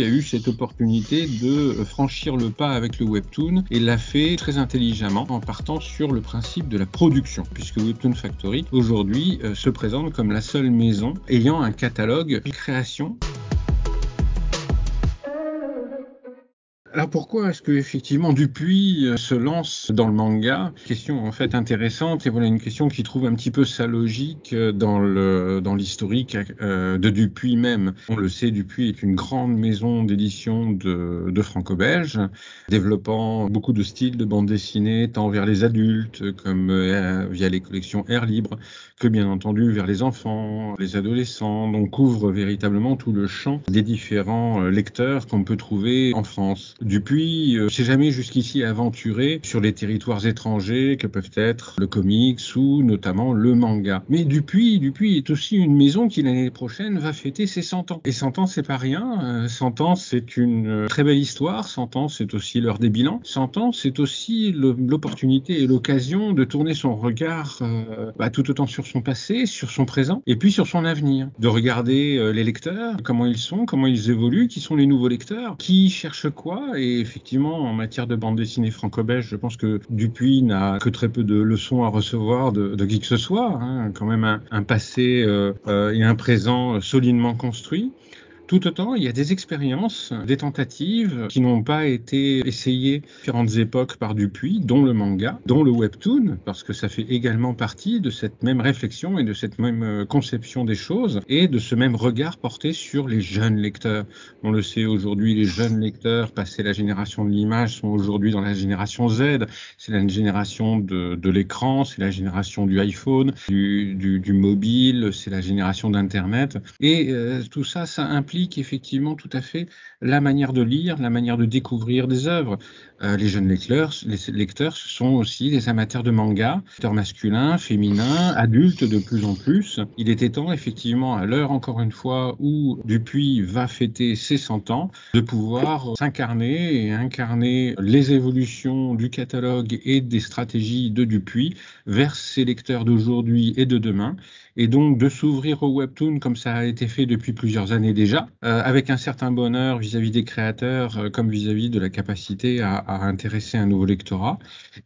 A eu cette opportunité de franchir le pas avec le webtoon et l'a fait très intelligemment en partant sur le principe de la production, puisque Webtoon Factory aujourd'hui euh, se présente comme la seule maison ayant un catalogue de création Alors pourquoi est-ce que effectivement Dupuis euh, se lance dans le manga? Question en fait intéressante et voilà une question qui trouve un petit peu sa logique euh, dans le dans l'historique euh, de Dupuis même. On le sait, Dupuis est une grande maison d'édition de, de franco-belge, développant beaucoup de styles de bande dessinée tant vers les adultes comme via les collections Air Libre que bien entendu vers les enfants, les adolescents. Donc couvre véritablement tout le champ des différents lecteurs qu'on peut trouver en France. Dupuis euh, s'est jamais jusqu'ici aventuré sur les territoires étrangers que peuvent être le comics ou notamment le manga. Mais Dupuis, Dupuis est aussi une maison qui l'année prochaine va fêter ses 100 ans. Et 100 ans, c'est pas rien. 100 euh, ans, c'est une euh, très belle histoire. 100 ans, c'est aussi l'heure des bilans. 100 ans, c'est aussi l'opportunité et l'occasion de tourner son regard bah, tout autant sur son passé, sur son présent et puis sur son avenir. De regarder les lecteurs, comment ils sont, comment ils évoluent, qui sont les nouveaux lecteurs, qui cherchent quoi, et effectivement, en matière de bande dessinée franco-belge, je pense que Dupuis n'a que très peu de leçons à recevoir de, qui que ce soit. Hein. Quand même un, un passé euh, euh, et un présent solidement construit. Tout autant, il y a des expériences, des tentatives qui n'ont pas été essayées à différentes époques par Dupuis, dont le manga, dont le webtoon, parce que ça fait également partie de cette même réflexion et de cette même euh, conception des choses et de ce même regard porté sur les jeunes lecteurs. On le sait aujourd'hui, les jeunes lecteurs, passé la génération de l'image, sont aujourd'hui dans la génération Z. C'est la génération de, l'écran, c'est la génération du iPhone, du mobile, c'est la génération d'Internet. Et euh, tout ça, ça implique effectivement tout à fait la manière de lire, la manière de découvrir des œuvres. Euh, les jeunes lecteurs, les lecteurs, sont aussi des amateurs de manga, lecteurs masculins, féminins, adultes de plus en plus. Il était temps, effectivement, à l'heure encore une fois où Dupuis va fêter ses 100 ans, de pouvoir s'incarner et incarner les évolutions du catalogue et des stratégies de Dupuis vers ses lecteurs d'aujourd'hui et de demain, et donc de s'ouvrir au webtoon comme ça a été fait depuis plusieurs années déjà, euh, avec un certain bonheur vis-à-vis des créateurs euh, comme vis-à-vis de la capacité à, intéresser un nouveau lectorat,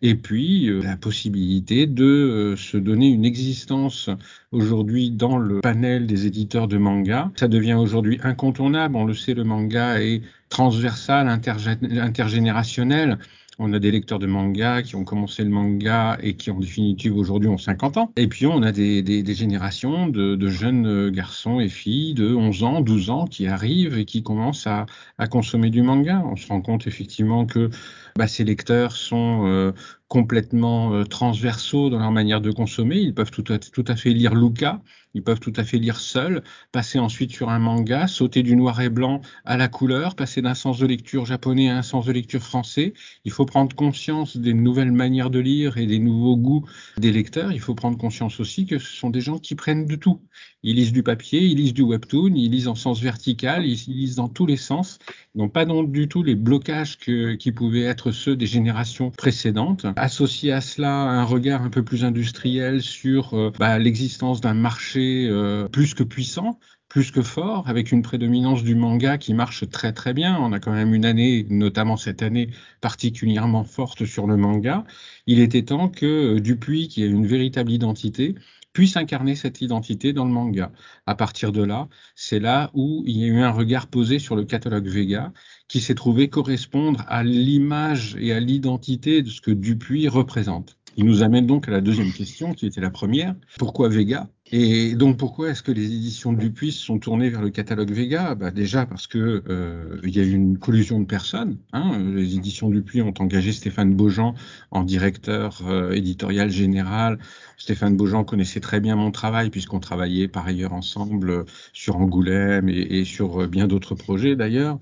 et puis euh, la possibilité de se donner une existence aujourd'hui dans le panel des éditeurs de manga. Ça devient aujourd'hui incontournable, on le sait, le manga est transversal, intergénérationnel. On a des lecteurs de manga qui ont commencé le manga et qui en définitive aujourd'hui ont 50 ans. Et puis on a des, des, générations de, de, jeunes garçons et filles de 11 ans, 12 ans qui arrivent et qui commencent à, à consommer du manga. On se rend compte effectivement que bah, ces lecteurs sont euh, complètement euh, transversaux dans leur manière de consommer. Ils peuvent tout à, tout à fait lire Luca, ils peuvent tout à fait lire seul, passer ensuite sur un manga, sauter du noir et blanc à la couleur, passer d'un sens de lecture japonais à un sens de lecture français. Il faut prendre conscience des nouvelles manières de lire et des nouveaux goûts des lecteurs. Il faut prendre conscience aussi que ce sont des gens qui prennent de tout. Ils lisent du papier, ils lisent du webtoon, ils lisent en sens vertical, ils lisent dans tous les sens. Ils pas du tout les blocages que, qui pouvaient être ceux des générations précédentes. Associé à cela un regard un peu plus industriel sur euh, bah, l'existence d'un marché euh, plus que puissant, plus que fort, avec une prédominance du manga qui marche très très bien. On a quand même une année, notamment cette année, particulièrement forte sur le manga. Il était temps que euh, Dupuis, qui a une véritable identité, puisse incarner cette identité dans le manga. À partir de là, c'est là où il y a eu un regard posé sur le catalogue Vega qui s'est trouvé correspondre à l'image et à l'identité de ce que Dupuis représente. Il nous amène donc à la deuxième question, qui était la première. Pourquoi Vega? Et donc pourquoi est-ce que les éditions Dupuis sont tournées vers le catalogue Vega? Bah Déjà parce que euh, il y a eu une collusion de personnes. Hein. Les éditions Dupuis ont engagé Stéphane Beaujean en directeur euh, éditorial général. Stéphane Beaujean connaissait très bien mon travail puisqu'on travaillait par ailleurs ensemble sur Angoulême et, et sur euh, bien d'autres projets d'ailleurs.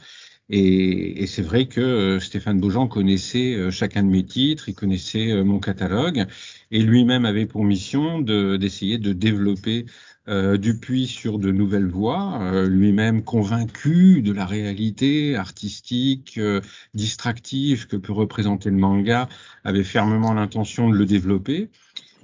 Et, et c'est vrai que euh, Stéphane Beaujean connaissait euh, chacun de mes titres, il connaissait euh, mon catalogue, et lui-même avait pour mission d'essayer de, développer euh, Dupuis sur de nouvelles voies, lui-même convaincu de la réalité artistique, distractive que peut représenter le manga, avait fermement l'intention de le développer.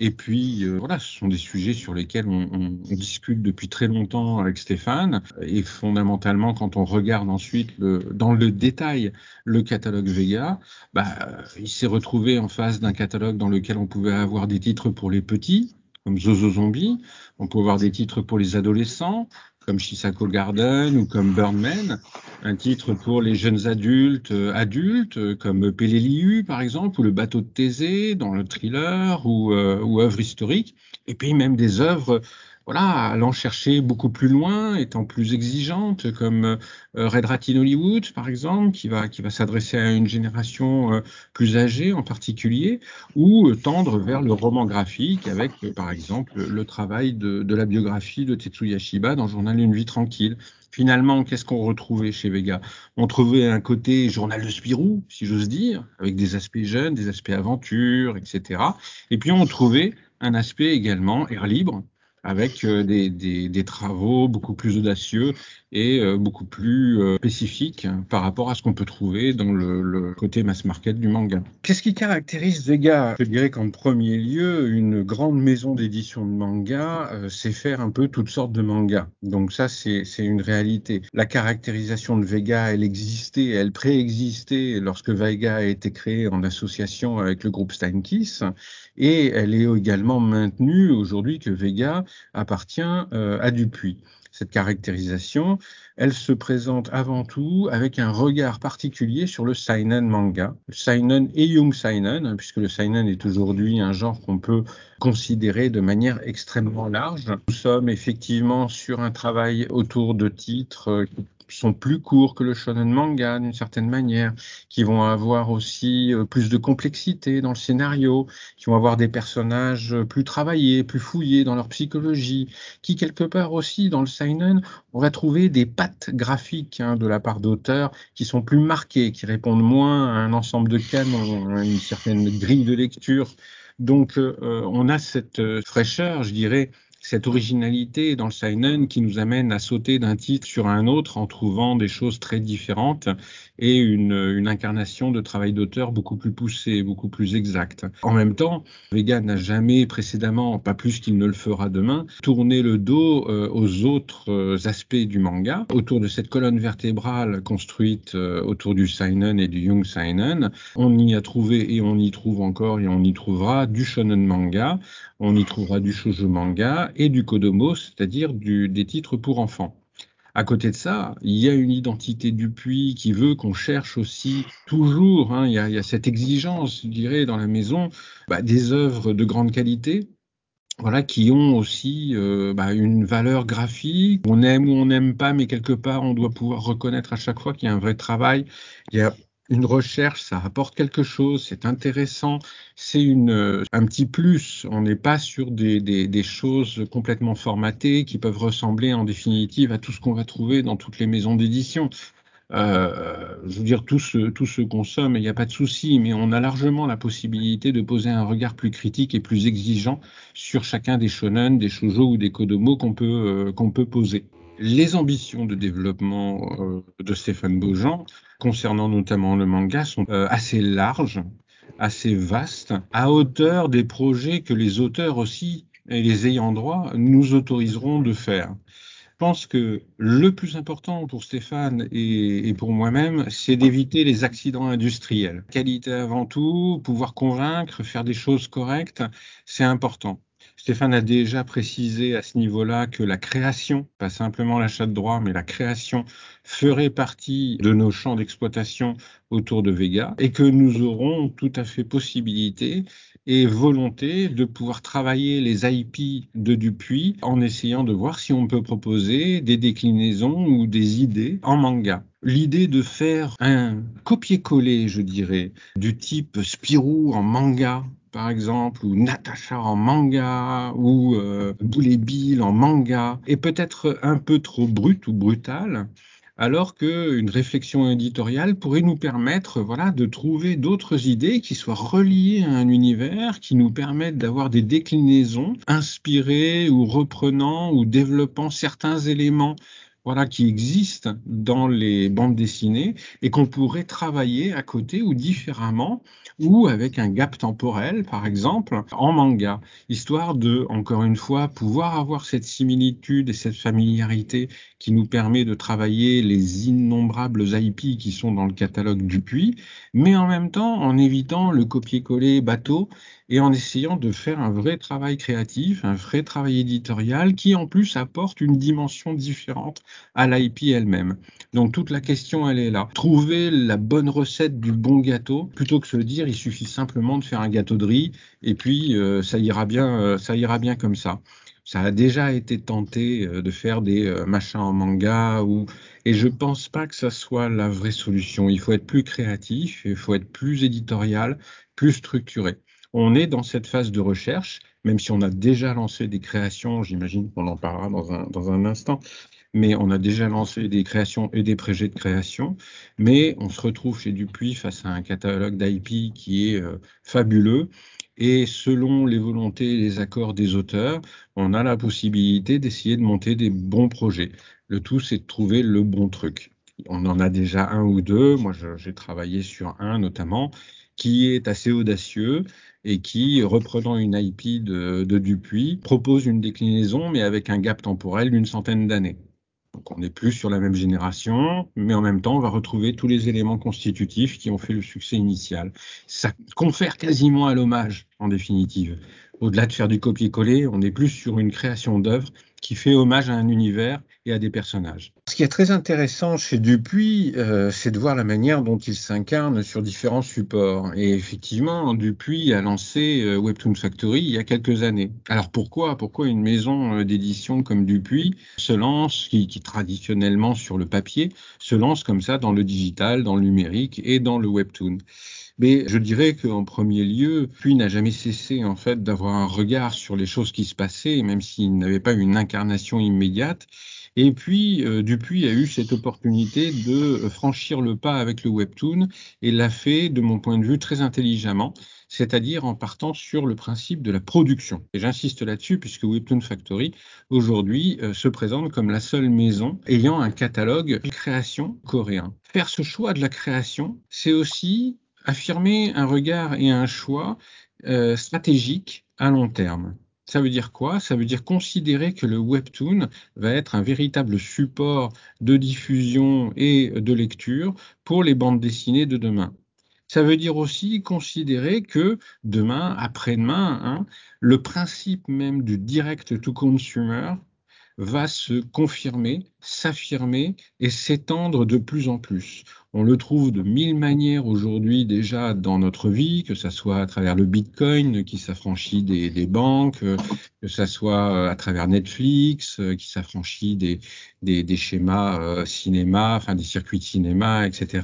Et puis, euh, voilà, ce sont des sujets sur lesquels on, discute depuis très longtemps avec Stéphane. Et fondamentalement, quand on regarde ensuite dans le détail le catalogue Vega, bah, il s'est retrouvé en face d'un catalogue dans lequel on pouvait avoir des titres pour les petits, comme Zozo Zombie. On peut avoir des titres pour les adolescents, comme Shisako Garden ou comme Birdman, un titre pour les jeunes adultes, euh, adultes euh, comme Peleliu par exemple, ou le bateau de Thésée dans le thriller ou, euh, ou œuvres historiques, et puis même des œuvres voilà, allant chercher beaucoup plus loin, étant plus exigeante, comme euh, Red Rat in Hollywood, par exemple, qui va, qui va s'adresser à une génération euh, plus âgée en particulier, ou euh, tendre vers le roman graphique avec, par exemple, le travail de, la biographie de Tetsuya Shiba dans Journal d'une vie tranquille. Finalement, qu'est-ce qu'on retrouvait chez Vega? On trouvait un côté journal de Spirou, si j'ose dire, avec des aspects jeunes, des aspects aventure, etc. Et puis on trouvait un aspect également air libre, avec euh, des, travaux beaucoup plus audacieux et euh, beaucoup plus euh, spécifiques par rapport à ce qu'on peut trouver dans le, côté mass market du manga. Qu'est-ce qui caractérise Vega Je dirais qu'en premier lieu, une grande maison d'édition de manga sait faire un peu toutes sortes de mangas. Donc ça, c'est une réalité. La caractérisation de Vega, elle existait, elle préexistait lorsque Vega a été créé en association avec le groupe Steinkiss et elle est également maintenue aujourd'hui que Vega appartient euh, à Dupuis. Cette caractérisation, elle se présente avant tout avec un regard particulier sur le seinen manga, le seinen et young seinen, hein, puisque le seinen est aujourd'hui un genre qu'on peut considérer de manière extrêmement large. Nous sommes effectivement sur un travail autour de titres euh, sont plus courts que le shonen manga d'une certaine manière, qui vont avoir aussi euh, plus de complexité dans le scénario, qui vont avoir des personnages plus travaillés, plus fouillés dans leur psychologie, qui quelque part aussi dans le seinen, on va trouver des pattes graphiques hein, de la part d'auteurs qui sont plus marquées, qui répondent moins à un ensemble de canons, à une certaine grille de lecture. Donc euh, on a cette euh, fraîcheur, je dirais, cette originalité dans le seinen qui nous amène à sauter d'un titre sur un autre en trouvant des choses très différentes et une, une incarnation de travail d'auteur beaucoup plus poussée, beaucoup plus exacte. En même temps, Vega n'a jamais précédemment, pas plus qu'il ne le fera demain, tourné le dos euh, aux autres euh, aspects du manga. Autour de cette colonne vertébrale construite euh, autour du seinen et du young seinen, on y a trouvé et on y trouve encore et on y trouvera du shonen manga, on y trouvera du shoujo manga et du Kodomo, c'est-à-dire des titres pour enfants. À côté de ça, il y a une identité du puits qui veut qu'on cherche aussi toujours, hein, il, y a, cette exigence, je dirais, dans la maison, bah, des œuvres de grande qualité, voilà, qui ont aussi euh, bah, une valeur graphique. On aime ou on n'aime pas, mais quelque part, on doit pouvoir reconnaître à chaque fois qu'il y a un vrai travail. Il y a une recherche, ça apporte quelque chose, c'est intéressant, c'est une euh, un petit plus. On n'est pas sur des, des, choses complètement formatées qui peuvent ressembler en définitive à tout ce qu'on va trouver dans toutes les maisons d'édition. Euh, je veux dire, tout se, tout se consomme il n'y a pas de souci, mais on a largement la possibilité de poser un regard plus critique et plus exigeant sur chacun des shonen, des shoujo ou des kodomo qu'on peut, euh, qu'on peut poser. Les ambitions de développement euh, de Stéphane Beaujean, concernant notamment le manga, sont euh, assez larges, assez vastes, à hauteur des projets que les auteurs aussi et les ayants droit nous autoriseront de faire. Je pense que le plus important pour Stéphane et, et pour moi-même, c'est d'éviter les accidents industriels. Qualité avant tout, pouvoir convaincre, faire des choses correctes, c'est important. Stéphane a déjà précisé à ce niveau-là que la création, pas simplement l'achat de droits, mais la création ferait partie de nos champs d'exploitation autour de Vega et que nous aurons tout à fait possibilité et volonté de pouvoir travailler les IP de Dupuis en essayant de voir si on peut proposer des déclinaisons ou des idées en manga. L'idée de faire un copier-coller, je dirais, du type Spirou en manga par exemple, ou Natasha en manga, ou euh, Bill en manga, est peut-être un peu trop brute ou brutale, alors qu'une réflexion éditoriale pourrait nous permettre voilà, de trouver d'autres idées qui soient reliées à un univers, qui nous permettent d'avoir des déclinaisons inspirées ou reprenant ou développant certains éléments voilà, qui existent dans les bandes dessinées et qu'on pourrait travailler à côté ou différemment ou avec un gap temporel, par exemple, en manga, histoire de, encore une fois, pouvoir avoir cette similitude et cette familiarité qui nous permet de travailler les innombrables IP qui sont dans le catalogue du puits, mais en même temps en évitant le copier-coller bateau et en essayant de faire un vrai travail créatif, un vrai travail éditorial qui en plus apporte une dimension différente à l'IP elle-même. Donc toute la question, elle est là. Trouver la bonne recette du bon gâteau, plutôt que se dire il suffit simplement de faire un gâteau de riz et puis euh, ça ira bien, euh, ça ira bien comme ça. Ça a déjà été tenté euh, de faire des machins en manga ou et je pense pas que ça soit la vraie solution. Il faut être plus créatif, il faut être plus éditorial, plus structuré. On est dans cette phase de recherche, même si on a déjà lancé des créations, j'imagine qu'on en parlera dans un, dans un instant, mais on a déjà lancé des créations et des projets de création, mais on se retrouve chez Dupuis face à un catalogue d'IP qui est euh, fabuleux. Et selon les volontés et les accords des auteurs, on a la possibilité d'essayer de monter des bons projets. Le tout, c'est de trouver le bon truc. On en a déjà un ou deux. Moi, j'ai travaillé sur un notamment qui est assez audacieux et qui, reprenant une IP de, Dupuis, propose une déclinaison, mais avec un gap temporel d'une centaine d'années. Donc on n'est plus sur la même génération, mais en même temps, on va retrouver tous les éléments constitutifs qui ont fait le succès initial. Ça confère quasiment à l'hommage, en définitive. Au-delà de faire du copier-coller, on est plus sur une création d'œuvre qui fait hommage à un univers et à des personnages. Ce qui est très intéressant chez Dupuis, euh, c'est de voir la manière dont il s'incarne sur différents supports. Et effectivement, Dupuis a lancé euh, Webtoon Factory il y a quelques années. Alors pourquoi? Pourquoi une maison euh, d'édition comme Dupuis se lance, qui, traditionnellement sur le papier, se lance comme ça dans le digital, dans le numérique et dans le Webtoon? Mais je dirais qu'en premier lieu, Puy n'a jamais cessé en fait d'avoir un regard sur les choses qui se passaient, même s'il n'avait pas une incarnation immédiate. Et puis, euh, Dupuis a eu cette opportunité de franchir le pas avec le webtoon et l'a fait, de mon point de vue, très intelligemment, c'est-à-dire en partant sur le principe de la production. Et j'insiste là-dessus puisque Webtoon Factory, aujourd'hui, euh, se présente comme la seule maison ayant un catalogue de création coréen. Faire ce choix de la création, c'est aussi affirmer un regard et un choix euh, stratégique à long terme. Ça veut dire quoi? Ça veut dire considérer que le webtoon va être un véritable support de diffusion et de lecture pour les bandes dessinées de demain. Ça veut dire aussi considérer que demain, après-demain, hein, le principe même du direct to consumer va se confirmer, s'affirmer et s'étendre de plus en plus. On le trouve de mille manières aujourd'hui déjà dans notre vie, que ce soit à travers le Bitcoin qui s'affranchit des, banques, que ce soit euh, à travers Netflix euh, qui s'affranchit des, schémas euh, cinéma, enfin des circuits de cinéma, etc.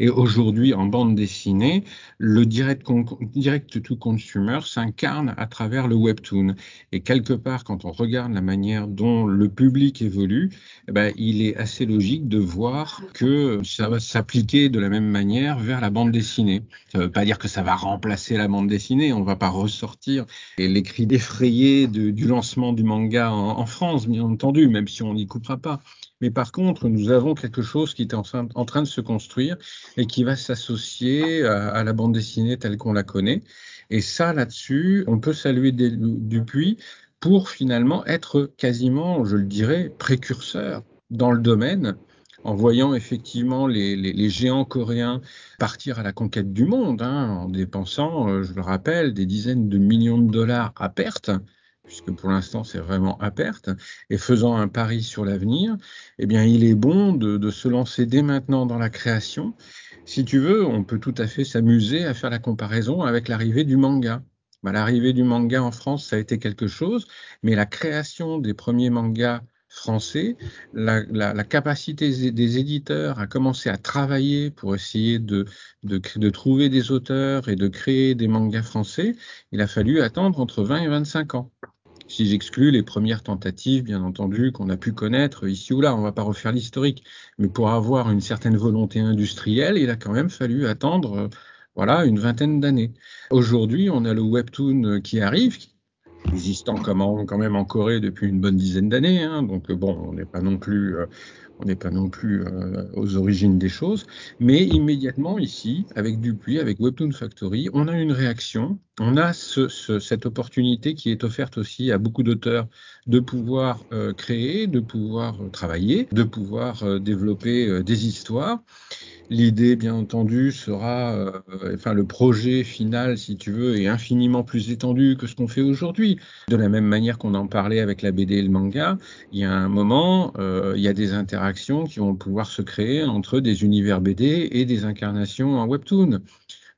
Et aujourd'hui, en bande dessinée, le direct, direct to consumer s'incarne à travers le webtoon. Et quelque part, quand on regarde la manière dont le public évolue, eh ben, il est assez logique de voir que ça va s'appliquer de la même manière vers la bande dessinée. Ça ne veut pas dire que ça va remplacer la bande dessinée. On ne va pas ressortir les cris défrayés du lancement du manga en, France, bien entendu, même si on n'y coupera pas. Mais par contre, nous avons quelque chose qui est en train, de se construire et qui va s'associer à, la bande dessinée telle qu'on la connaît. Et ça, là-dessus, on peut saluer Dupuis pour finalement être quasiment, je le dirais, précurseur dans le domaine, en voyant effectivement les, géants coréens partir à la conquête du monde, hein, en dépensant, euh, je le rappelle, des dizaines de millions de dollars à perte puisque pour l'instant c'est vraiment à perte, et faisant un pari sur l'avenir, eh bien il est bon de, se lancer dès maintenant dans la création. Si tu veux, on peut tout à fait s'amuser à faire la comparaison avec l'arrivée du manga. Bah, l'arrivée du manga en France, ça a été quelque chose, mais la création des premiers mangas français, la, capacité des éditeurs à commencer à travailler pour essayer de, de, trouver des auteurs et de créer des mangas français, il a fallu attendre entre 20 et 25 ans si j'exclus les premières tentatives, bien entendu, qu'on a pu connaître ici ou là, on ne va pas refaire l'historique, mais pour avoir une certaine volonté industrielle, il a quand même fallu attendre, voilà, une vingtaine d'années. Aujourd'hui, on a le webtoon qui arrive, existant quand même en Corée depuis une bonne dizaine d'années. Hein, donc bon, on n'est pas non plus on n'est pas non plus euh, aux origines des choses, mais immédiatement ici, avec Dupuis, avec Webtoon Factory, on a une réaction, on a cette opportunité qui est offerte aussi à beaucoup d'auteurs de pouvoir euh, créer, de pouvoir euh, travailler, de pouvoir développer des histoires. L'idée, bien entendu, sera, euh, enfin, le projet final, si tu veux, est infiniment plus étendu que ce qu'on fait aujourd'hui. De la même manière qu'on en parlait avec la BD et le manga, il y a un moment, euh, il y a des interactions qui vont pouvoir se créer entre des univers BD et des incarnations en webtoon.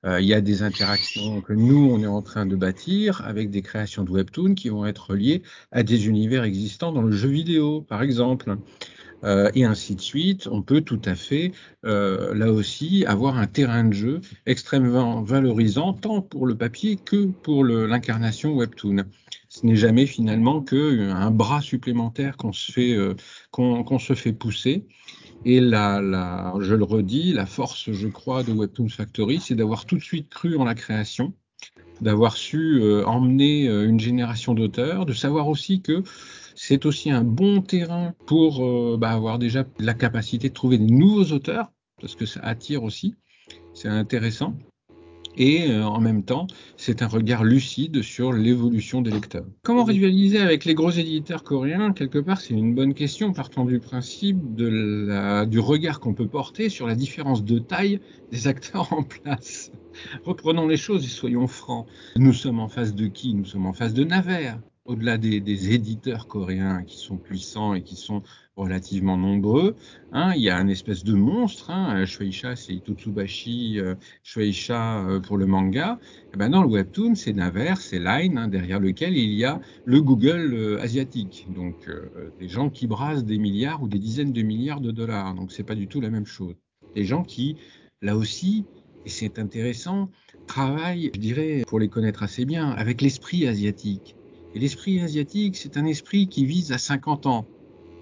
Euh, il y a des interactions que nous, on est en train de bâtir avec des créations de webtoon qui vont être liées à des univers existants dans le jeu vidéo, par exemple. Euh, et ainsi de suite. On peut tout à fait, euh, là aussi, avoir un terrain de jeu extrêmement valorisant, tant pour le papier que pour l'incarnation Webtoon. Ce n'est jamais finalement qu'un bras supplémentaire qu'on se se fait pousser. Et la, la, je le redis, la force, je crois, de Webtoon Factory, c'est d'avoir tout de suite cru en la création, d'avoir su emmener une génération d'auteurs, de savoir aussi que c'est aussi un bon terrain pour euh, bah, avoir déjà la capacité de trouver des nouveaux auteurs, parce que ça attire aussi, c'est intéressant. Et euh, en même temps, c'est un regard lucide sur l'évolution des lecteurs. Comment rivaliser avec les gros éditeurs coréens? Quelque part, c'est une bonne question, partant du principe du regard qu'on peut porter sur la différence de taille des acteurs en place. Reprenons les choses et soyons francs. Nous sommes en face de qui? Nous sommes en face de Naver, au-delà des, éditeurs coréens qui sont puissants et qui sont relativement nombreux, hein, il y a un espèce de monstre, hein, Shueisha c'est Itotsubashi, euh, Shueisha euh, pour le manga, et eh ben dans le webtoon c'est Naver, c'est Line, hein, derrière lequel il y a le Google euh, asiatique, donc des gens qui brassent des milliards ou des dizaines de milliards de dollars, donc c'est pas du tout la même chose. Des gens qui, là aussi, et c'est intéressant, travaillent, je dirais, pour les connaître assez bien, avec l'esprit asiatique. Et l'esprit asiatique, c'est un esprit qui vise à 50 ans,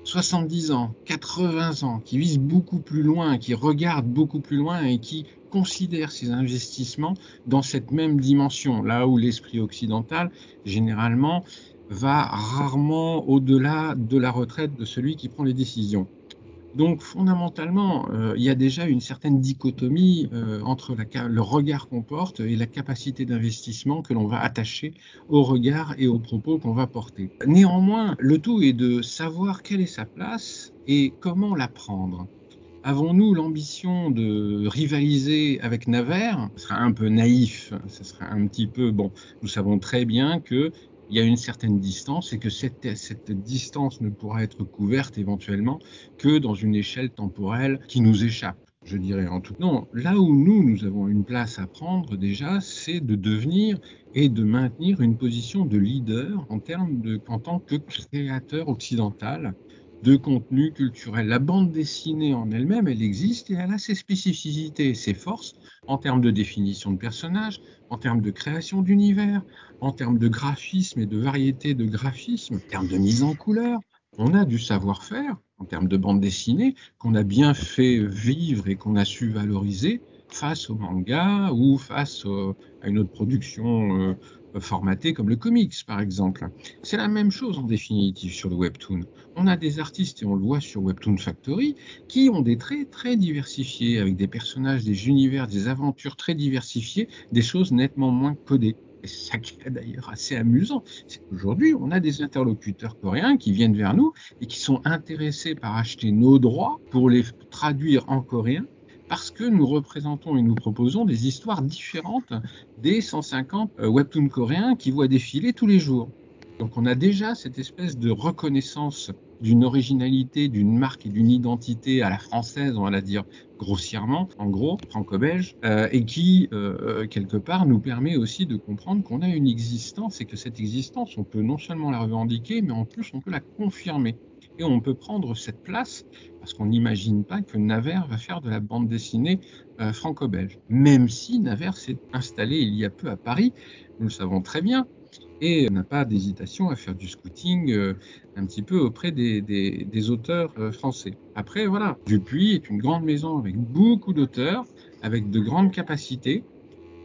70 ans, 80 ans, qui vise beaucoup plus loin, qui regarde beaucoup plus loin et qui considère ses investissements dans cette même dimension, là où l'esprit occidental, généralement, va rarement au-delà de la retraite de celui qui prend les décisions. Donc fondamentalement, euh, il y a déjà une certaine dichotomie euh, entre le regard qu'on porte et la capacité d'investissement que l'on va attacher au regard et aux propos qu'on va porter. Néanmoins, le tout est de savoir quelle est sa place et comment la prendre. Avons-nous l'ambition de rivaliser avec Naver? Ce serait un peu naïf, ce serait un petit peu bon. Nous savons très bien que il y a une certaine distance et que cette, cette distance ne pourra être couverte éventuellement que dans une échelle temporelle qui nous échappe je dirais en tout. Non, là où nous, nous avons une place à prendre déjà, c'est de devenir et de maintenir une position de leader en termes de, en tant que créateur occidental de contenu culturel. La bande dessinée en elle-même, elle existe et elle a ses spécificités, ses forces en termes de définition de personnages, en termes de création d'univers, en termes de graphisme et de variété de graphisme, en termes de mise en couleur. On a du savoir-faire en termes de bande dessinée qu'on a bien fait vivre et qu'on a su valoriser face au manga ou face à une autre production euh, formaté comme le comics, par exemple. C'est la même chose en définitive sur le webtoon. On a des artistes, et on le voit sur Webtoon Factory, qui ont des traits très diversifiés, avec des personnages, des univers, des aventures très diversifiées, des choses nettement moins codées. Et ça qui est d'ailleurs assez amusant, c'est qu'aujourd'hui, on a des interlocuteurs coréens qui viennent vers nous et qui sont intéressés par acheter nos droits pour les traduire en coréen parce que nous représentons et nous proposons des histoires différentes des 150 euh, webtoons coréens qui voient défiler tous les jours. Donc on a déjà cette espèce de reconnaissance d'une originalité, d'une marque et d'une identité à la française, on va la dire grossièrement, en gros, franco-belge, euh, et qui, euh, quelque part, nous permet aussi de comprendre qu'on a une existence et que cette existence, on peut non seulement la revendiquer, mais en plus, on peut la confirmer. Et on peut prendre cette place parce qu'on n'imagine pas que Naver va faire de la bande dessinée euh, franco-belge. Même si Naver s'est installé il y a peu à Paris, nous le savons très bien, et n'a pas d'hésitation à faire du scouting euh, un petit peu auprès des, auteurs euh, français. Après, voilà, Dupuis est une grande maison avec beaucoup d'auteurs, avec de grandes capacités,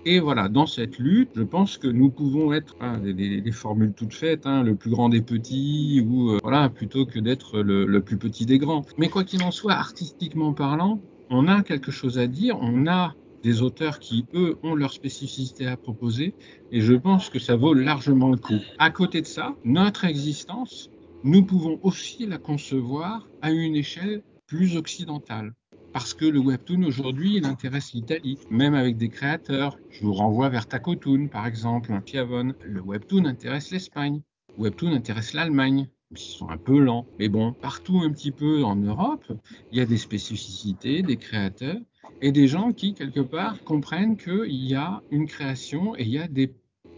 Et voilà, dans cette lutte, je pense que nous pouvons être hein, des, formules toutes faites, hein, le plus grand des petits, ou euh, voilà, plutôt que d'être le, le plus petit des grands. Mais quoi qu'il en soit, artistiquement parlant, on a quelque chose à dire, on a des auteurs qui, eux, ont leur spécificité à proposer, et je pense que ça vaut largement le coup. À côté de ça, notre existence, nous pouvons aussi la concevoir à une échelle plus occidentale. Parce que le webtoon aujourd'hui, il intéresse l'Italie, même avec des créateurs. Je vous renvoie vers Tacotoon, par exemple, Piavon. Le webtoon intéresse l'Espagne. Le webtoon intéresse l'Allemagne. Ils sont un peu lents. Mais bon, partout un petit peu en Europe, il y a des spécificités, des créateurs et des gens qui, quelque part, comprennent qu'il y a une création et il y a des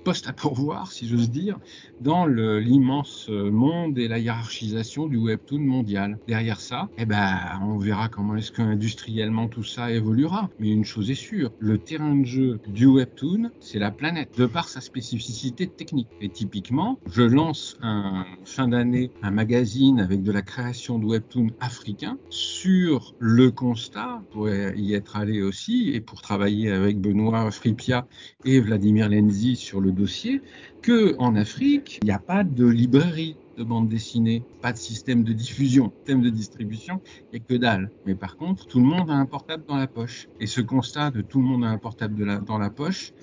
poste à pourvoir, si j'ose dire, dans l'immense monde et la hiérarchisation du webtoon mondial. Derrière ça, eh ben, on verra comment est-ce qu'industriellement tout ça évoluera. Mais une chose est sûre, le terrain de jeu du webtoon, c'est la planète, de par sa spécificité technique. Et typiquement, je lance un fin d'année un magazine avec de la création de webtoon africain sur le constat, pour y être allé aussi, et pour travailler avec Benoît Fripia et Vladimir Lenzi sur le dossier que en Afrique, il n'y a pas de librairie de bande dessinée, pas de système de diffusion, système de distribution, et que dalle. Mais par contre, tout le monde a un portable dans la poche. Et ce constat de tout le monde a un portable dans la poche,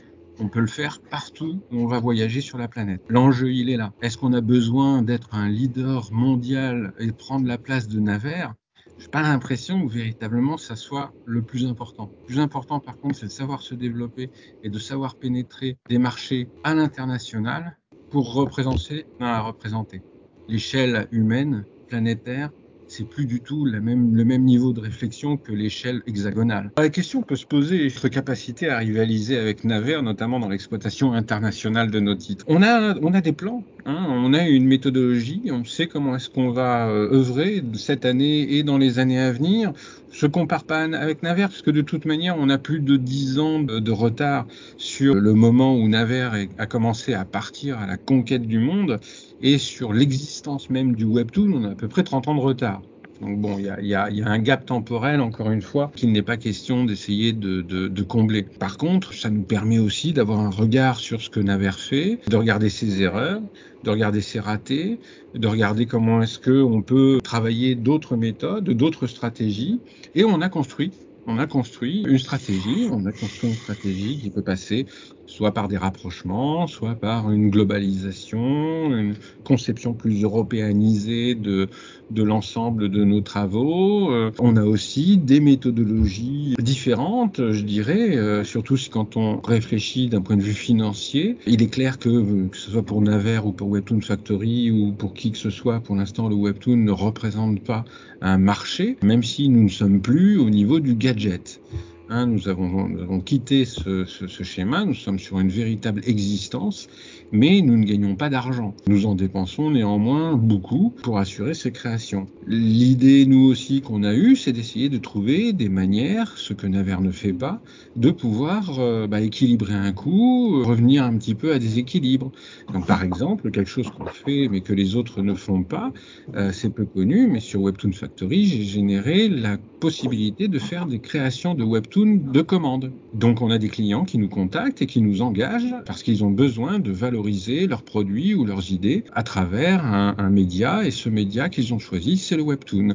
on peut le faire partout où on va voyager sur la planète. L'enjeu, il est là. Est-ce qu'on a besoin d'être un leader mondial et prendre la place de Naver? J'ai pas l'impression que véritablement ça soit le plus important. Le plus important par contre, c'est de savoir se développer et de savoir pénétrer des marchés à l'international pour représenter, non, représenter. L'échelle humaine, planétaire, c'est plus du tout le même niveau de réflexion que l'échelle hexagonale. La question peut se poser notre capacité à rivaliser avec Naver, notamment dans l'exploitation internationale de nos titres. On a, des plans, hein, on a une méthodologie, on sait comment est-ce qu'on va euh, œuvrer cette année et dans les années à venir. Je compare pas avec Naver parce que de toute manière, on a plus de 10 ans de, retard sur le moment où Naver a commencé à partir à la conquête du monde et sur l'existence même du webtoon, on a à peu près 30 ans de retard. Donc bon, il y a, un gap temporel, encore une fois, qu'il n'est pas question d'essayer de, combler. Par contre, ça nous permet aussi d'avoir un regard sur ce que Naver fait, de regarder ses erreurs, de regarder ses ratés, de regarder comment est-ce qu'on peut travailler d'autres méthodes, d'autres stratégies. Et on a construit on a construit une stratégie, on a construit une stratégie qui peut passer soit par des rapprochements, soit par une globalisation, une conception plus européanisée de, de l'ensemble de nos travaux. Euh, on a aussi des méthodologies différentes, je dirais, euh, surtout quand on réfléchit d'un point de vue financier. Il est clair que, que ce soit pour Naver ou pour Webtoon Factory ou pour qui que ce soit, pour l'instant, le Webtoon ne représente pas un marché, même si nous ne sommes plus au niveau du gadget. Hein, nous, avons, quitté ce, schéma, nous sommes sur une véritable existence, mais nous ne gagnons pas d'argent. Nous en dépensons néanmoins beaucoup pour assurer ces créations. L'idée, nous aussi, qu'on a eue, c'est d'essayer de trouver des manières, ce que Naver ne fait pas, de pouvoir euh, bah, équilibrer un coût, revenir un petit peu à des équilibres. Donc, par exemple, quelque chose qu'on fait mais que les autres ne font pas, euh, c'est peu connu, mais sur Webtoon Factory, j'ai généré la possibilité de faire des créations de Webtoon de commandes. Donc on a des clients qui nous contactent et qui nous engagent parce qu'ils ont besoin de valoriser leurs produits ou leurs idées à travers un, média et ce média qu'ils ont choisi, c'est le webtoon.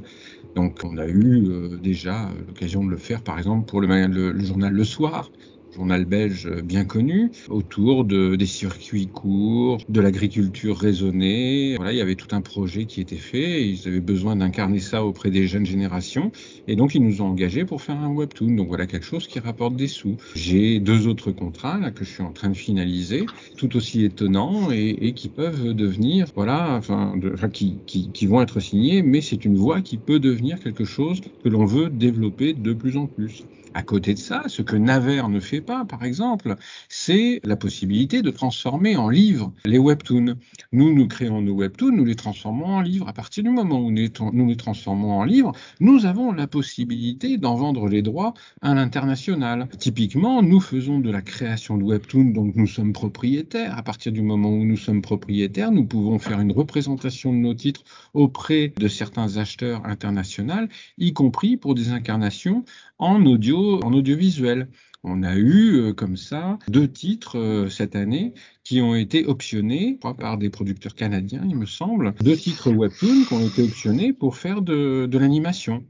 Donc on a eu euh, déjà l'occasion de le faire par exemple pour le journal Le Soir journal belge bien connu, autour de, des circuits courts, de l'agriculture raisonnée. Voilà, il y avait tout un projet qui était fait. ils avaient besoin d'incarner ça auprès des jeunes générations. Et donc, ils nous ont engagés pour faire un webtoon. Donc, voilà quelque chose qui rapporte des sous. J'ai deux autres contrats là, que je suis en train de finaliser, tout aussi étonnants et, qui peuvent devenir, voilà, enfin, qui, qui vont être signés, mais c'est une voie qui peut devenir quelque chose que l'on veut développer de plus en plus. À côté de ça, ce que Naver ne fait pas, par exemple, c'est la possibilité de transformer en livres les webtoons. Nous, nous créons nos webtoons, nous les transformons en livres. À partir du moment où nous les transformons en livres, nous avons la possibilité d'en vendre les droits à l'international. Typiquement, nous faisons de la création de webtoons, donc nous sommes propriétaires. À partir du moment où nous sommes propriétaires, nous pouvons faire une représentation de nos titres auprès de certains acheteurs internationaux, y compris pour des incarnations en audiovisuel. On a eu euh, comme ça deux titres euh, cette année qui ont été optionnés par des producteurs canadiens, il me semble. Deux titres webtoon qui ont été optionnés pour faire de, de l'animation.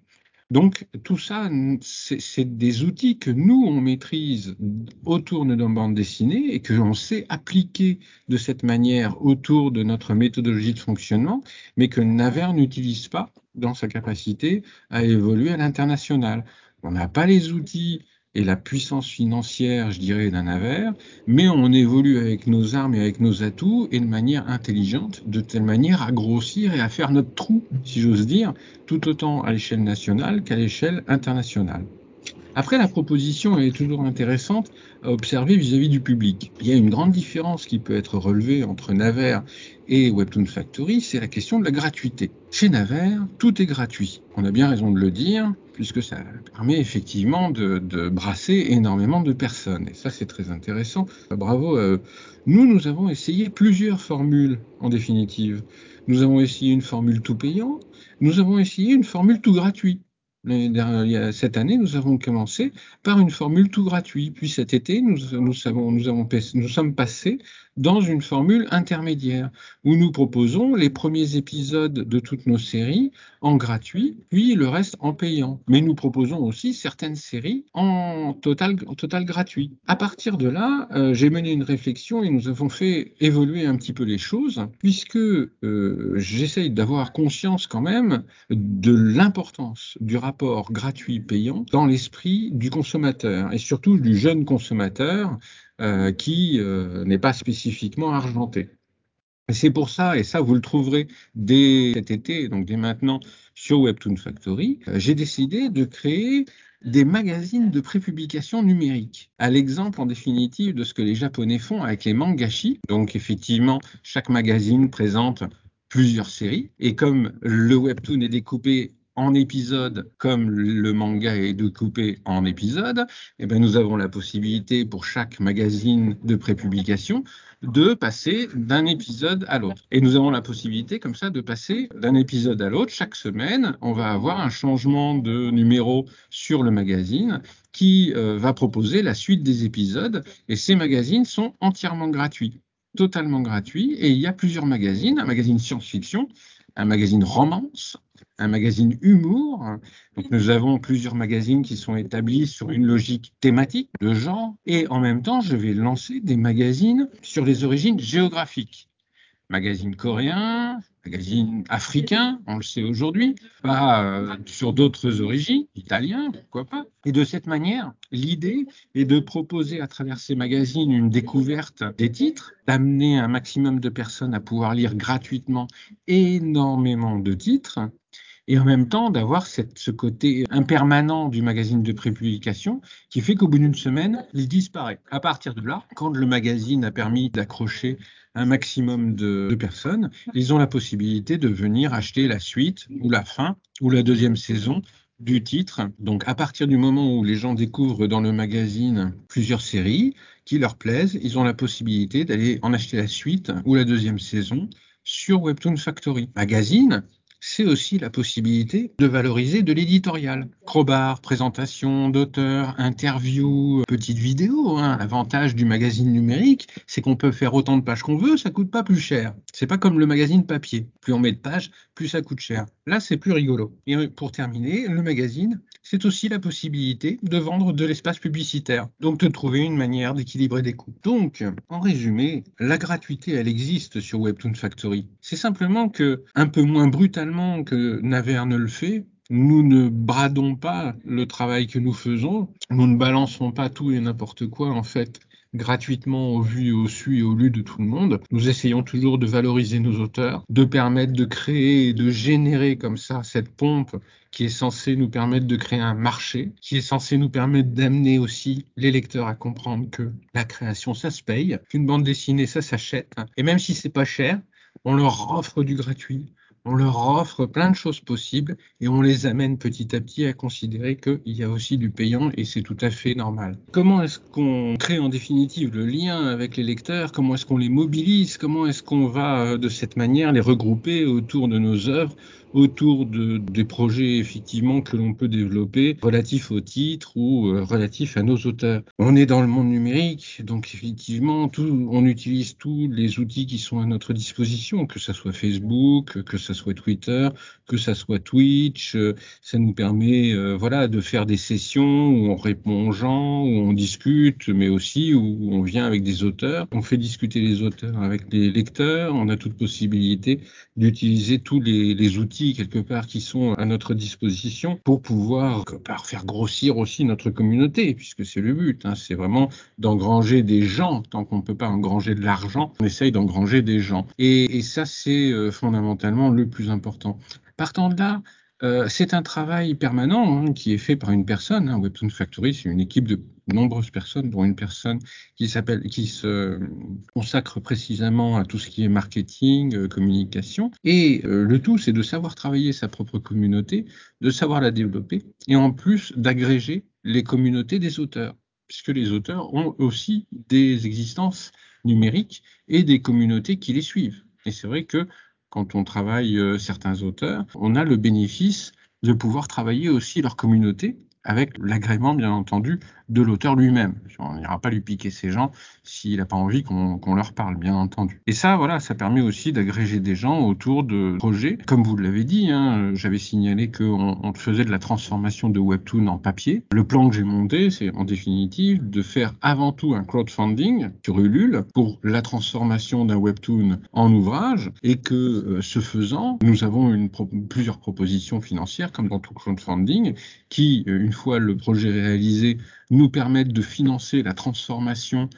Donc tout ça, c'est des outils que nous, on maîtrise autour de nos bandes dessinées et que l'on sait appliquer de cette manière autour de notre méthodologie de fonctionnement, mais que Naver n'utilise pas dans sa capacité à évoluer à l'international. On n'a pas les outils et la puissance financière, je dirais, d'un avers, mais on évolue avec nos armes et avec nos atouts et de manière intelligente, de telle manière à grossir et à faire notre trou, si j'ose dire, tout autant à l'échelle nationale qu'à l'échelle internationale. Après, la proposition est toujours intéressante à observer vis-à-vis du public. Il y a une grande différence qui peut être relevée entre Naver et Webtoon Factory, c'est la question de la gratuité. Chez Naver, tout est gratuit. On a bien raison de le dire, puisque ça permet effectivement de, brasser énormément de personnes. Et ça, c'est très intéressant. Bravo. Euh, nous, nous avons essayé plusieurs formules, en définitive. Nous avons essayé une formule tout payant, nous avons essayé une formule tout gratuit. Cette année, nous avons commencé par une formule tout gratuit. Puis cet été, nous, nous, sommes passés dans une formule intermédiaire où nous proposons les premiers épisodes de toutes nos séries en gratuit, puis le reste en payant. Mais nous proposons aussi certaines séries en total, gratuit. À partir de là, euh, j'ai mené une réflexion et nous avons fait évoluer un petit peu les choses, puisque euh, j'essaye d'avoir conscience quand même de l'importance du rapport gratuit-payant dans l'esprit du consommateur et surtout du jeune consommateur euh, qui euh, n'est pas spécifiquement argenté. C'est pour ça, et ça vous le trouverez dès cet été, donc dès maintenant sur Webtoon Factory, euh, j'ai décidé de créer des magazines de prépublication numérique, à l'exemple en définitive de ce que les Japonais font avec les mangashi. Donc effectivement, chaque magazine présente plusieurs séries, et comme le webtoon est découpé en épisodes comme le manga est découpé en épisodes, eh bien nous avons la possibilité pour chaque magazine de prépublication de passer d'un épisode à l'autre. Et nous avons la possibilité comme ça de passer d'un épisode à l'autre. Chaque semaine, on va avoir un changement de numéro sur le magazine qui euh, va proposer la suite des épisodes. Et ces magazines sont entièrement gratuits totalement gratuits. Et il y a plusieurs magazines, un magazine science-fiction, un magazine romance, un magazine humour. Donc nous avons plusieurs magazines qui sont établis sur une logique thématique de genre et en même temps je vais lancer des magazines sur les origines géographiques. Magazine coréen, magazine africain, on le sait aujourd'hui, pas euh, sur d'autres origines, italien, pourquoi pas. Et de cette manière, l'idée est de proposer à travers ces magazines une découverte des titres, d'amener un maximum de personnes à pouvoir lire gratuitement énormément de titres, et en même temps d'avoir ce côté impermanent du magazine de prépublication qui fait qu'au bout d'une semaine, il disparaît. À partir de là, quand le magazine a permis d'accrocher un maximum de, personnes, ils ont la possibilité de venir acheter la suite ou la fin ou la deuxième saison du titre. Donc à partir du moment où les gens découvrent dans le magazine plusieurs séries qui leur plaisent, ils ont la possibilité d'aller en acheter la suite ou la deuxième saison sur Webtoon Factory. Magazine c'est aussi la possibilité de valoriser de l'éditorial. Crowbar, présentation d'auteurs, interviews, petites vidéos. Hein. L'avantage du magazine numérique, c'est qu'on peut faire autant de pages qu'on veut, ça coûte pas plus cher. C'est pas comme le magazine papier. Plus on met de pages, plus ça coûte cher. Là, c'est plus rigolo. Et pour terminer, le magazine, c'est aussi la possibilité de vendre de l'espace publicitaire. Donc de trouver une manière d'équilibrer des coûts. Donc, en résumé, la gratuité, elle existe sur Webtoon Factory. C'est simplement que, un peu moins brutalement, que Naver ne le fait, nous ne bradons pas le travail que nous faisons, nous ne balançons pas tout et n'importe quoi en fait gratuitement au vu, au su et au lu de tout le monde. Nous essayons toujours de valoriser nos auteurs, de permettre de créer et de générer comme ça cette pompe qui est censée nous permettre de créer un marché, qui est censé nous permettre d'amener aussi les lecteurs à comprendre que la création ça se paye, qu'une bande dessinée ça s'achète, et même si c'est pas cher, on leur offre du gratuit, on leur offre plein de choses possibles et on les amène petit à petit à considérer qu'il y a aussi du payant et c'est tout à fait normal. Comment est-ce qu'on crée en définitive le lien avec les lecteurs? Comment est-ce qu'on les mobilise? Comment est-ce qu'on va euh, de cette manière les regrouper autour de nos œuvres autour de, des projets effectivement que l'on peut développer relatifs au titre ou euh, relatifs à nos auteurs. On est dans le monde numérique, donc effectivement, tout, on utilise tous les outils qui sont à notre disposition, que ça soit Facebook, que ça soit Twitter, que ça soit Twitch. Euh, ça nous permet, euh, voilà, de faire des sessions où on répond aux gens, où on discute, mais aussi où on vient avec des auteurs. On fait discuter les auteurs avec les lecteurs. On a toute possibilité d'utiliser tous les, les outils quelque part qui sont à notre disposition pour pouvoir faire grossir aussi notre communauté, puisque c'est le but. Hein, c'est vraiment d'engranger des gens. Tant qu'on ne peut pas engranger de l'argent, on essaye d'engranger des gens. Et, et ça, c'est euh, fondamentalement le plus important. Partant de là, euh, c'est un travail permanent hein, qui est fait par une personne. Hein. Webtoon Factory, c'est une équipe de nombreuses personnes, dont une personne qui s'appelle, qui se consacre précisément à tout ce qui est marketing, euh, communication. Et euh, le tout, c'est de savoir travailler sa propre communauté, de savoir la développer, et en plus d'agréger les communautés des auteurs, puisque les auteurs ont aussi des existences numériques et des communautés qui les suivent. Et c'est vrai que quand on travaille euh, certains auteurs, on a le bénéfice de pouvoir travailler aussi leur communauté avec l'agrément, bien entendu, de l'auteur lui-même. On n'ira pas lui piquer ses gens s'il n'a pas envie qu'on leur parle, bien entendu. Et ça, voilà, ça permet aussi d'agréger des gens autour de projets. Comme vous l'avez dit, hein, j'avais signalé qu'on on faisait de la transformation de Webtoon en papier. Le plan que j'ai monté, c'est en définitive de faire avant tout un crowdfunding sur Ulule pour la transformation d'un Webtoon en ouvrage et que euh, ce faisant, nous avons plusieurs propositions financières comme dans tout crowdfunding qui, euh, une fois le projet réalisé, nous permettent de financer la transformation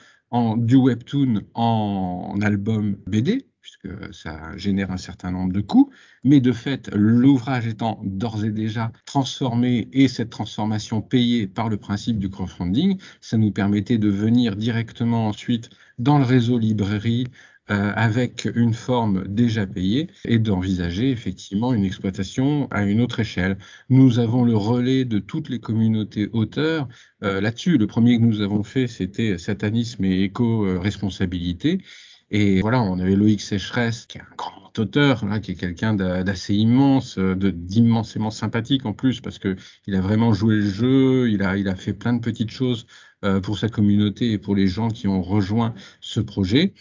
du webtoon en, album BD, puisque ça génère un certain nombre de coûts, mais de fait, l'ouvrage étant d'ores et déjà transformé et cette transformation payée par le principe du crowdfunding, ça nous permettait de venir directement ensuite dans le réseau librairie euh, avec une forme déjà payée et d'envisager effectivement une exploitation à une autre échelle. Nous avons le relais de toutes les communautés auteurs euh, là-dessus. Le premier que nous avons fait, c'était satanisme et éco-responsabilité. Et voilà, on avait Loïc Sécheresse, qui est un grand auteur, là, qui est quelqu'un d'assez immense, d'immensément sympathique en plus, parce que il a vraiment joué le jeu, il a, il a fait plein de petites choses euh, pour sa communauté et pour les gens qui ont rejoint ce projet.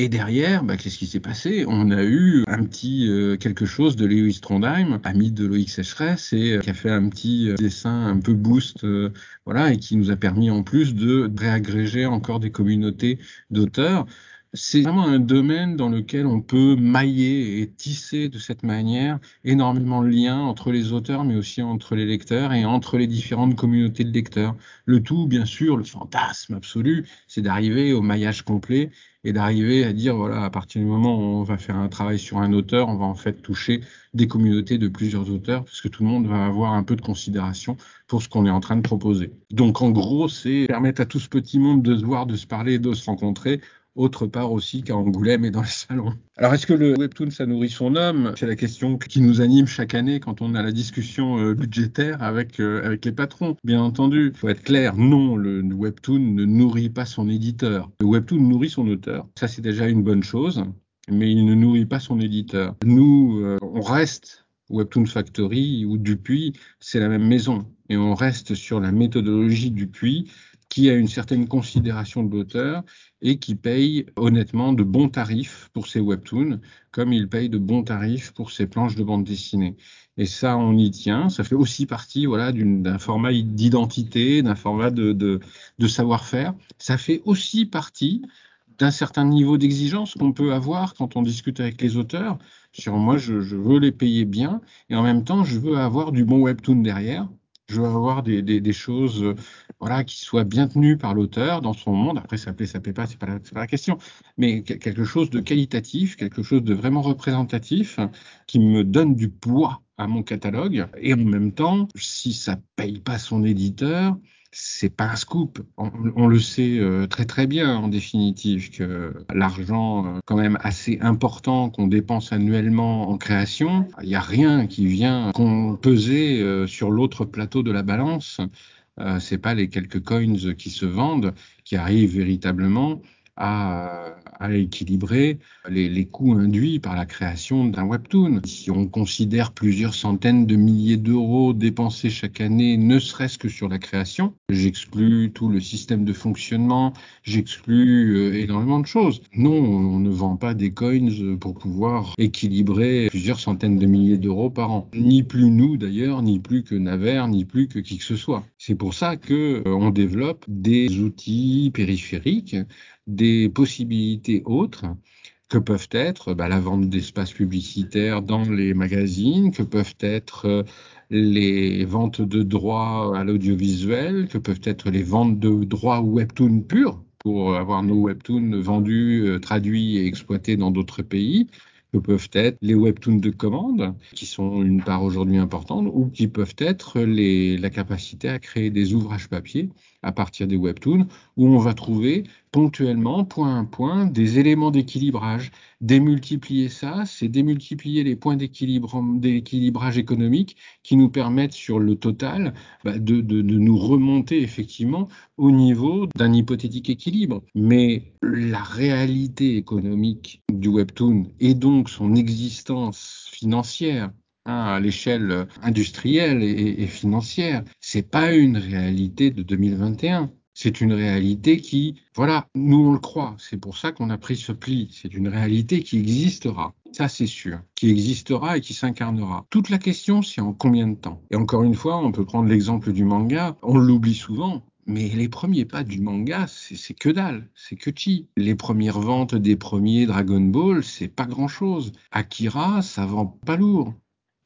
Et derrière, bah, qu'est-ce qui s'est passé? On a eu un petit euh, quelque chose de Lewis Trondheim, ami de Loïc Sécheresse, et euh, qui a fait un petit euh, dessin un peu boost, voilà, et qui nous a permis en plus de réagréger encore des communautés d'auteurs. C'est vraiment un domaine dans lequel on peut mailler et tisser de cette manière énormément de liens entre les auteurs, mais aussi entre les lecteurs et entre les différentes communautés de lecteurs. Le tout, bien sûr, le fantasme absolu, c'est d'arriver au maillage complet et d'arriver à dire, voilà, à partir du moment où on va faire un travail sur un auteur, on va en fait toucher des communautés de plusieurs auteurs, parce que tout le monde va avoir un peu de considération pour ce qu'on est en train de proposer. Donc en gros, c'est permettre à tout ce petit monde de se voir, de se parler, de se rencontrer autre part aussi qu'à Angoulême et dans les salons. Alors est-ce que le webtoon ça nourrit son homme? C'est la question qui nous anime chaque année quand on a la discussion euh, budgétaire avec euh, avec les patrons. Bien entendu, faut être clair, non, le webtoon ne nourrit pas son éditeur. Le webtoon nourrit son auteur. Ça c'est déjà une bonne chose, mais il ne nourrit pas son éditeur. Nous, euh, on reste Webtoon Factory ou Dupuis, c'est la même maison. Et on reste sur la méthodologie Dupuis qui a une certaine considération de l'auteur et qui paye honnêtement de bons tarifs pour ses webtoons, comme il paye de bons tarifs pour ses planches de bande dessinée. Et ça, on y tient. Ça fait aussi partie, voilà, d'un format d'identité, d'un format de, savoir-faire. Ça fait aussi partie d'un certain niveau d'exigence qu'on peut avoir quand on discute avec les auteurs. Sur moi, je, veux les payer bien et en même temps, je veux avoir du bon webtoon derrière. Je veux avoir des, des, des choses voilà, qui soient bien tenues par l'auteur dans son monde. Après, ça plaît, ça plaît pas, c'est pas, la, pas la question. Mais quelque chose de qualitatif, quelque chose de vraiment représentatif, qui me donne du poids à mon catalogue. Et en même temps, si ça paye pas son éditeur, c'est pas un scoop. On, le sait euh, très très bien en définitive que l'argent euh, quand même assez important qu'on dépense annuellement en création, il n'y a rien qui vient qu'on peser euh, sur l'autre plateau de la balance. c'est pas les quelques coins qui se vendent qui arrivent véritablement à, équilibrer les, les, coûts induits par la création d'un webtoon. Si on considère plusieurs centaines de milliers d'euros dépensés chaque année, ne serait-ce que sur la création, j'exclus tout le système de fonctionnement, j'exclus euh, énormément de choses. Non, on ne vend pas des coins pour pouvoir équilibrer plusieurs centaines de milliers d'euros par an. Ni plus nous d'ailleurs, ni plus que Naver, ni plus que qui que ce soit. C'est pour ça que euh, on développe des outils périphériques, des possibilités autres que peuvent être bah, la vente d'espaces publicitaires dans les magazines, que peuvent être euh, les ventes de droits à l'audiovisuel, que peuvent être les ventes de droits webtoon purs pour avoir nos webtoons vendus, euh, traduits et exploités dans d'autres pays, que peuvent être les webtoons de commande, qui sont une part aujourd'hui importante, ou qui peuvent être les, la capacité à créer des ouvrages papier à partir des webtoons, où on va trouver ponctuellement, point à point, des éléments d'équilibrage. Démultiplier ça, c'est démultiplier les points d'équilibrage économique qui nous permettent sur le total bah, de, nous remonter effectivement au niveau d'un hypothétique équilibre. Mais la réalité économique du webtoon et donc son existence financière hein, à l'échelle industrielle et, et financière, c'est pas une réalité de 2021. C'est une réalité qui, voilà, nous on le croit. C'est pour ça qu'on a pris ce pli. C'est une réalité qui existera. Ça, c'est sûr. Qui existera et qui s'incarnera. Toute la question, c'est en combien de temps? Et encore une fois, on peut prendre l'exemple du manga. On l'oublie souvent. Mais les premiers pas du manga, c'est que dalle, c'est que chi. Les premières ventes des premiers Dragon Ball, c'est pas grand chose. Akira, ça vend pas lourd.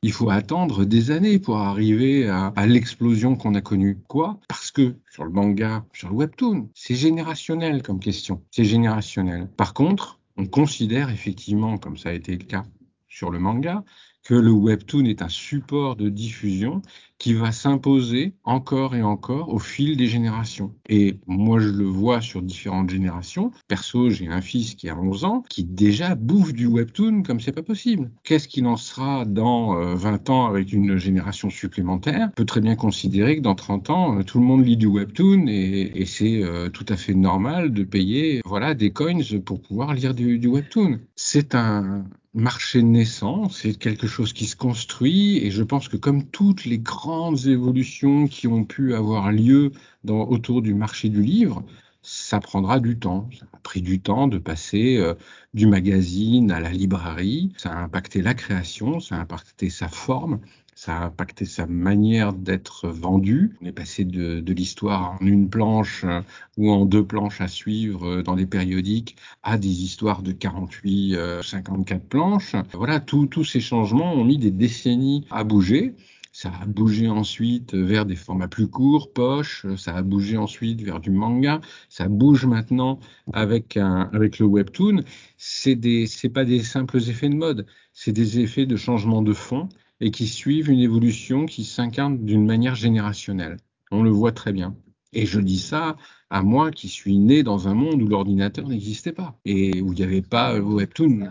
Il faut attendre des années pour arriver à, l'explosion qu'on a connue. Quoi? Parce que sur le manga, sur le webtoon, c'est générationnel comme question. C'est générationnel. Par contre, on considère effectivement, comme ça a été le cas sur le manga, que le webtoon est un support de diffusion qui va s'imposer encore et encore au fil des générations. Et moi, je le vois sur différentes générations. Perso, j'ai un fils qui a 11 ans qui déjà bouffe du webtoon comme c'est pas possible. Qu'est-ce qu'il en sera dans 20 euh, ans avec une génération supplémentaire? On peut très bien considérer que dans 30 ans, euh, tout le monde lit du webtoon et, c'est euh, tout à fait normal de payer voilà des coins pour pouvoir lire du webtoon. C'est un, marché naissant, c'est quelque chose qui se construit et je pense que comme toutes les grandes évolutions qui ont pu avoir lieu autour du marché du livre, ça prendra du temps. Ça a pris du temps de passer euh, du magazine à la librairie. Ça a impacté la création, ça a impacté sa forme, ça a impacté sa manière d'être vendu. On est passé de, l'histoire en une planche euh, ou en deux planches à suivre euh, dans des périodiques à des histoires de 48, 54 planches. Voilà, tous ces changements ont mis des décennies à bouger. Ça a bougé ensuite vers des formats plus courts, poche. Ça a bougé ensuite vers du manga. Ça bouge maintenant avec un, avec le webtoon. C'est des, c'est pas des simples effets de mode. C'est des effets de changement de fond et qui suivent une évolution qui s'incarne d'une manière générationnelle. On le voit très bien. Et je dis ça à moi qui suis né dans un monde où l'ordinateur n'existait pas et où il n'y avait pas le webtoon,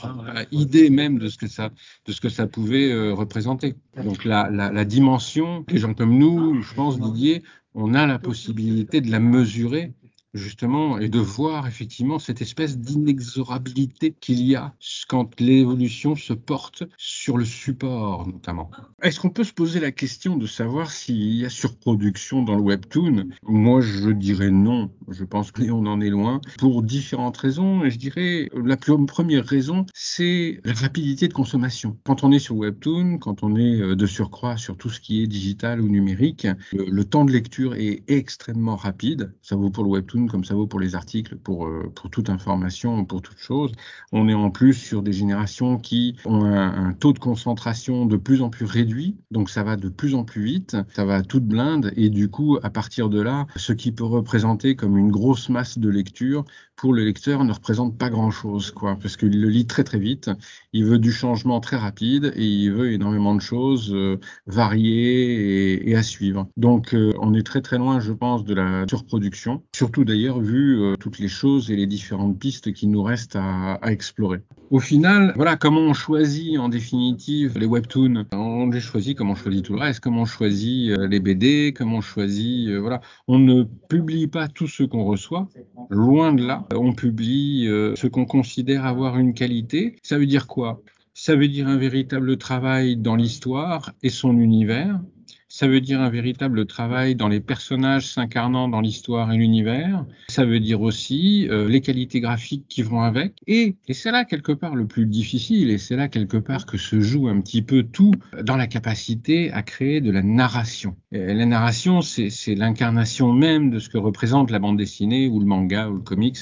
pas idée même de ce que ça, de ce que ça pouvait euh, représenter. Donc la, la, la dimension, les gens comme nous, je pense Didier, on a la possibilité de la mesurer justement, et de voir effectivement cette espèce d'inexorabilité qu'il y a quand l'évolution se porte sur le support, notamment. Est-ce qu'on peut se poser la question de savoir s'il y a surproduction dans le webtoon? Moi, je dirais non. Je pense qu'on en est loin pour différentes raisons. Et je dirais la première raison, c'est la rapidité de consommation. Quand on est sur webtoon, quand on est euh, de surcroît sur tout ce qui est digital ou numérique, le, le temps de lecture est extrêmement rapide. Ça vaut pour le webtoon comme ça vaut pour les articles, pour, euh, pour toute information, pour toute chose. On est en plus sur des générations qui ont un, taux de concentration de plus en plus réduit, donc ça va de plus en plus vite, ça va toute blinde, et du coup, à partir de là, ce qui peut représenter comme une grosse masse de lecture, pour le lecteur ne représente pas grand-chose, quoi, parce qu'il le lit très très vite, il veut du changement très rapide, et il veut énormément de choses euh, variées et, à suivre. Donc, euh, on est très très loin, je pense, de la surproduction, surtout d'ailleurs vu euh, toutes les choses et les différentes pistes qui nous restent à, explorer. Au final, voilà comment on choisit en définitive les webtoons? On les choisit comme on choisit tout le reste, comment on choisit les BD, comment on choisit. Voilà, on ne publie pas tout ce qu'on reçoit. Loin de là, on publie ce qu'on considère avoir une qualité. Ça veut dire quoi? Ça veut dire un véritable travail dans l'histoire et son univers. Ça veut dire un véritable travail dans les personnages s'incarnant dans l'histoire et l'univers. Ça veut dire aussi euh, les qualités graphiques qui vont avec. Et, et c'est là quelque part le plus difficile, et c'est là quelque part que se joue un petit peu tout dans la capacité à créer de la narration. Et la narration, c'est l'incarnation même de ce que représente la bande dessinée ou le manga ou le comics.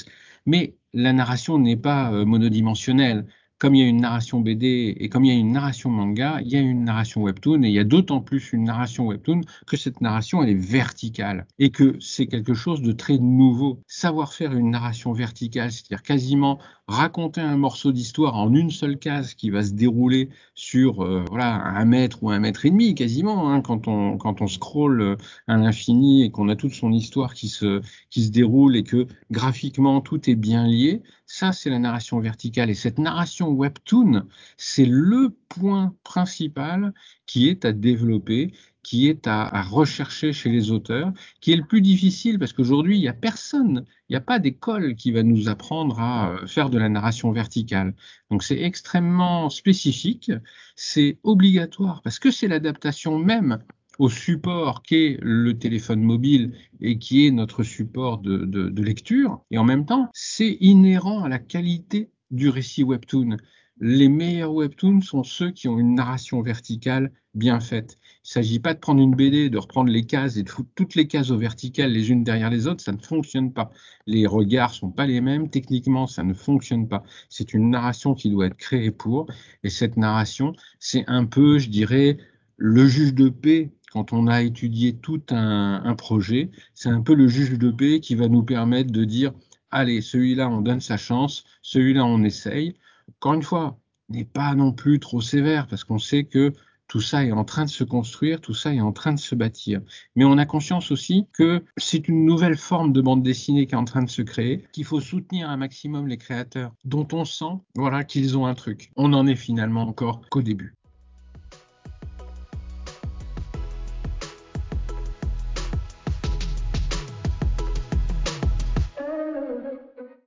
Mais la narration n'est pas euh, monodimensionnelle comme il y a une narration BD et comme il y a une narration manga, il y a une narration webtoon et il y a d'autant plus une narration webtoon que cette narration elle est verticale et que c'est quelque chose de très nouveau. Savoir faire une narration verticale, c'est-à-dire quasiment raconter un morceau d'histoire en une seule case qui va se dérouler sur euh, voilà un mètre ou un mètre et demi quasiment hein, quand on quand on scrolle à l'infini et qu'on a toute son histoire qui se qui se déroule et que graphiquement tout est bien lié ça, c'est la narration verticale. Et cette narration webtoon, c'est le point principal qui est à développer, qui est à, rechercher chez les auteurs, qui est le plus difficile parce qu'aujourd'hui, il n'y a personne, il n'y a pas d'école qui va nous apprendre à euh, faire de la narration verticale. Donc c'est extrêmement spécifique, c'est obligatoire parce que c'est l'adaptation même au support qu'est le téléphone mobile et qui est notre support de, lecture. Et en même temps, c'est inhérent à la qualité du récit webtoon. Les meilleurs webtoons sont ceux qui ont une narration verticale bien faite. Il ne s'agit pas de prendre une BD, de reprendre les cases et de foutre toutes les cases au vertical les unes derrière les autres, ça ne fonctionne pas. Les regards sont pas les mêmes, techniquement ça ne fonctionne pas. C'est une narration qui doit être créée pour, et cette narration, c'est un peu, je dirais, le juge de paix quand on a étudié tout un, projet, c'est un peu le juge de paix qui va nous permettre de dire, allez, celui-là, on donne sa chance, celui-là, on essaye. Encore une fois, n'est pas non plus trop sévère parce qu'on sait que tout ça est en train de se construire, tout ça est en train de se bâtir. Mais on a conscience aussi que c'est une nouvelle forme de bande dessinée qui est en train de se créer, qu'il faut soutenir un maximum les créateurs dont on sent voilà qu'ils ont un truc. On n'en est finalement encore qu'au début.